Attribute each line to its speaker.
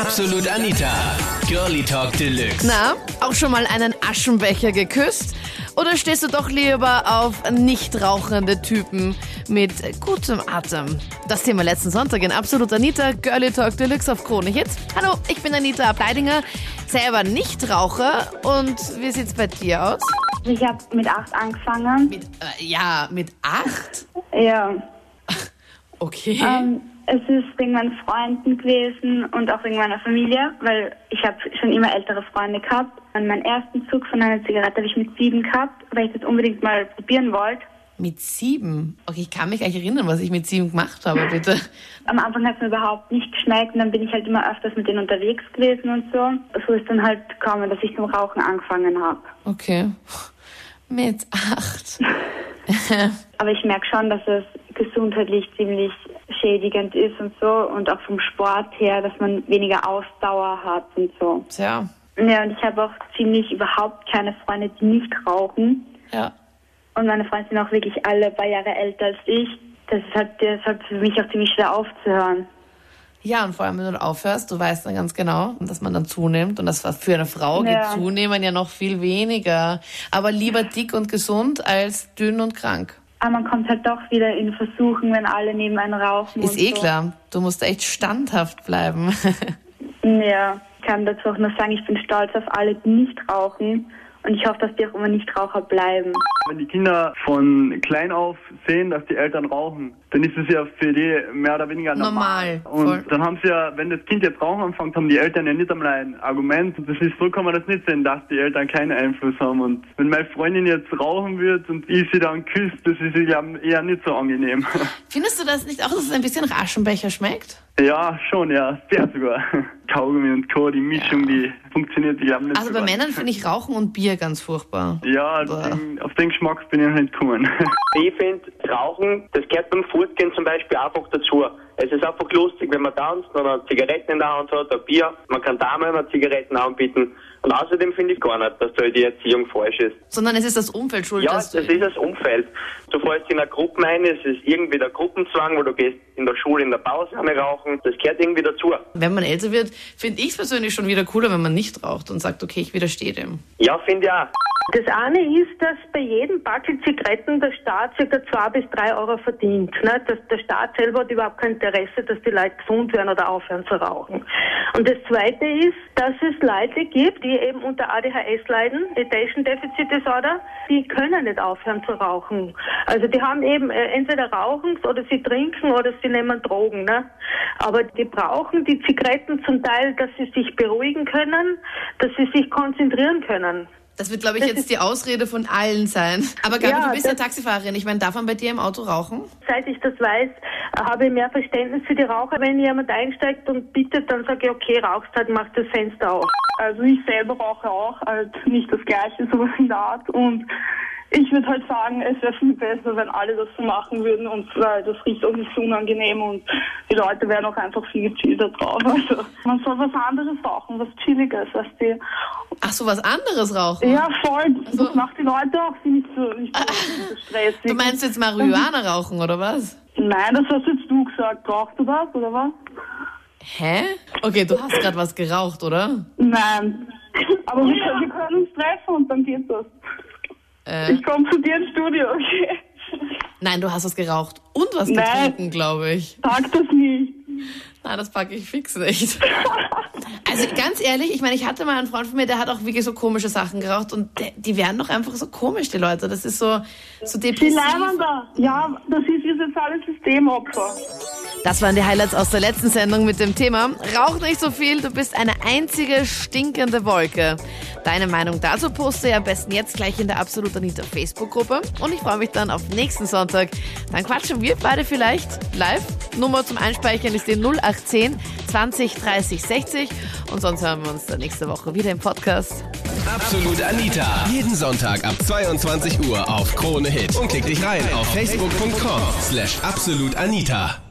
Speaker 1: Absolut Anita. Girlie Talk Deluxe.
Speaker 2: Na, auch schon mal einen Aschenbecher geküsst? Oder stehst du doch lieber auf nicht rauchende Typen mit gutem Atem? Das Thema letzten Sonntag in Absolut Anita, Girlie Talk Deluxe auf Krone Hits. Hallo, ich bin Anita Ableidinger, selber Nichtraucher. Und wie sieht's bei dir aus?
Speaker 3: Ich habe mit acht angefangen.
Speaker 2: Mit, äh, ja, mit acht?
Speaker 3: Ja.
Speaker 2: Okay.
Speaker 3: Ähm, es ist wegen meinen Freunden gewesen und auch wegen meiner Familie, weil ich habe schon immer ältere Freunde gehabt. Und meinen ersten Zug von einer Zigarette habe ich mit sieben gehabt, weil ich das unbedingt mal probieren wollte.
Speaker 2: Mit sieben? Okay, ich kann mich nicht erinnern, was ich mit sieben gemacht habe, bitte.
Speaker 3: Am Anfang hat es mir überhaupt nicht geschmeckt und dann bin ich halt immer öfters mit denen unterwegs gewesen und so. So ist dann halt gekommen, dass ich zum Rauchen angefangen habe.
Speaker 2: Okay. Mit acht.
Speaker 3: Aber ich merke schon, dass es gesundheitlich ziemlich schädigend ist und so und auch vom Sport her, dass man weniger Ausdauer hat und so.
Speaker 2: Tja,
Speaker 3: Ja, und ich habe auch ziemlich überhaupt keine Freunde, die nicht rauchen.
Speaker 2: ja.
Speaker 3: Und meine Freunde sind auch wirklich alle ein paar Jahre älter als ich. Das ist halt deshalb für mich auch ziemlich schwer aufzuhören.
Speaker 2: Ja, und vor allem, wenn du aufhörst, du weißt dann ganz genau, dass man dann zunimmt. Und das war für eine Frau geht
Speaker 3: Ja.
Speaker 2: zunehmen ja noch viel weniger. Aber lieber dick und gesund als dünn und krank.
Speaker 3: Aber man kommt halt doch wieder in Versuchen, wenn alle neben einem rauchen.
Speaker 2: Ist eh
Speaker 3: so.
Speaker 2: klar. Du musst echt standhaft bleiben.
Speaker 3: Ja, ich kann dazu auch nur sagen, ich bin stolz auf alle, die nicht rauchen. Und ich hoffe, dass die auch immer Nichtraucher bleiben.
Speaker 4: Wenn die Kinder von klein auf sehen, dass die Eltern rauchen, dann ist es ja für die mehr oder weniger normal.
Speaker 2: Normal, voll.
Speaker 4: Und dann haben sie ja, wenn das Kind jetzt rauchen anfängt, haben die Eltern ja nicht einmal ein Argument. Und das ist, so kann man das nicht sehen, dass die Eltern keinen Einfluss haben. Und wenn meine Freundin jetzt rauchen wird und ich sie dann küsst, das ist ja eher nicht so angenehm.
Speaker 2: Findest du das nicht auch, dass es ein bisschen Raschenbecher schmeckt?
Speaker 4: ja, schon, ja, sehr sogar. Kaugummi und Co., die Mischung, die funktioniert, ich glaube nicht
Speaker 2: Also
Speaker 4: so
Speaker 2: bei. Männern finde ich Rauchen und Bier ganz furchtbar.
Speaker 4: Ja, den, auf den Geschmack bin ich noch nicht gekommen.
Speaker 5: Ich finde, Rauchen, das gehört beim Fortgehen zum Beispiel einfach dazu. Es ist einfach lustig, wenn man tanzt und eine Zigaretten in der Hand hat, ein Bier. Man kann da mal eine Zigaretten anbieten. Und außerdem finde ich gar nicht, dass da die Erziehung falsch ist.
Speaker 2: Sondern es ist das Umfeld schuld,
Speaker 5: Ja, das
Speaker 2: du...
Speaker 5: ist das Umfeld. Du fällst in eine Gruppe ein, es ist irgendwie der Gruppenzwang, wo du gehst in der Schule in der Pause einmal rauchen. Das gehört irgendwie dazu.
Speaker 2: Wenn man älter wird, finde ich es persönlich schon wieder cooler, wenn man nicht raucht und sagt, okay, ich widerstehe dem.
Speaker 5: Ja, finde ich auch.
Speaker 6: Das eine ist, dass bei jedem Backel Zigaretten der Staat ca. zwei bis drei Euro verdient. Ne? Dass der Staat selber hat überhaupt kein Interesse, dass die Leute gesund werden oder aufhören zu rauchen. Und das zweite ist, dass es Leute gibt, die eben unter ADHS leiden, Attention Deficit Disorder, die können nicht aufhören zu rauchen. Also die haben eben äh, entweder rauchen oder sie trinken oder sie nehmen Drogen. Ne? Aber die brauchen die Zigaretten zum Teil, dass sie sich beruhigen können, dass sie sich konzentrieren können.
Speaker 2: Das wird, glaube ich, jetzt die Ausrede von allen sein. Aber Gabi,
Speaker 6: Ja,
Speaker 2: du bist ja Taxifahrerin. Ich meine, darf man bei dir im Auto rauchen?
Speaker 6: Seit ich das weiß, habe ich mehr Verständnis für die Raucher. Wenn jemand einsteigt und bittet, dann sage ich, okay, rauchst halt, mach das Fenster auf.
Speaker 7: Also ich selber rauche auch, halt nicht das gleiche, sowas in der Art. Und ich würde halt sagen, es wäre viel besser, wenn alle das so machen würden und weil das riecht auch nicht so unangenehm und die Leute wären auch einfach viel gechillter drauf. Also man soll was anderes rauchen, was chilliges, als die.
Speaker 2: Ach so, was anderes rauchen?
Speaker 7: Ja, voll. Das macht die Leute auch nicht so, nicht so, nicht so stressig.
Speaker 2: Du meinst jetzt Marihuana rauchen, oder was?
Speaker 7: Nein, das hast jetzt du gesagt. Rauchst du das, oder was?
Speaker 2: Hä? Okay, du hast gerade was geraucht, oder?
Speaker 7: Nein. Aber wir können, wir können uns treffen und dann geht das.
Speaker 2: Äh,
Speaker 7: Ich komme zu dir ins Studio, okay?
Speaker 2: nein, du hast was geraucht und was
Speaker 7: Nein.
Speaker 2: getrunken, glaube ich.
Speaker 7: Sag das nicht.
Speaker 2: Nein, das packe ich fix nicht. Also ganz ehrlich, ich meine, ich hatte mal einen Freund von mir, der hat auch wirklich so komische Sachen geraucht und die werden doch einfach so komisch, die Leute. Das ist so, so
Speaker 7: Die
Speaker 2: depressiv.
Speaker 7: leiden da. Ja, das ist wie soziales Systemopfer.
Speaker 2: Das waren die Highlights aus der letzten Sendung mit dem Thema Rauch nicht so viel, du bist eine einzige stinkende Wolke. Deine Meinung dazu poste am besten jetzt gleich in der Absolut Anita Facebook-Gruppe. Und ich freue mich dann auf nächsten Sonntag. Dann quatschen wir beide vielleicht live. Nummer zum Einspeichern ist die 0810 20 30 60. Und sonst hören wir uns dann nächste Woche wieder im Podcast.
Speaker 1: Absolut Anita. Jeden Sonntag ab 22 Uhr auf Krone Hit. Und klick dich rein auf facebook.com slash absolutanita.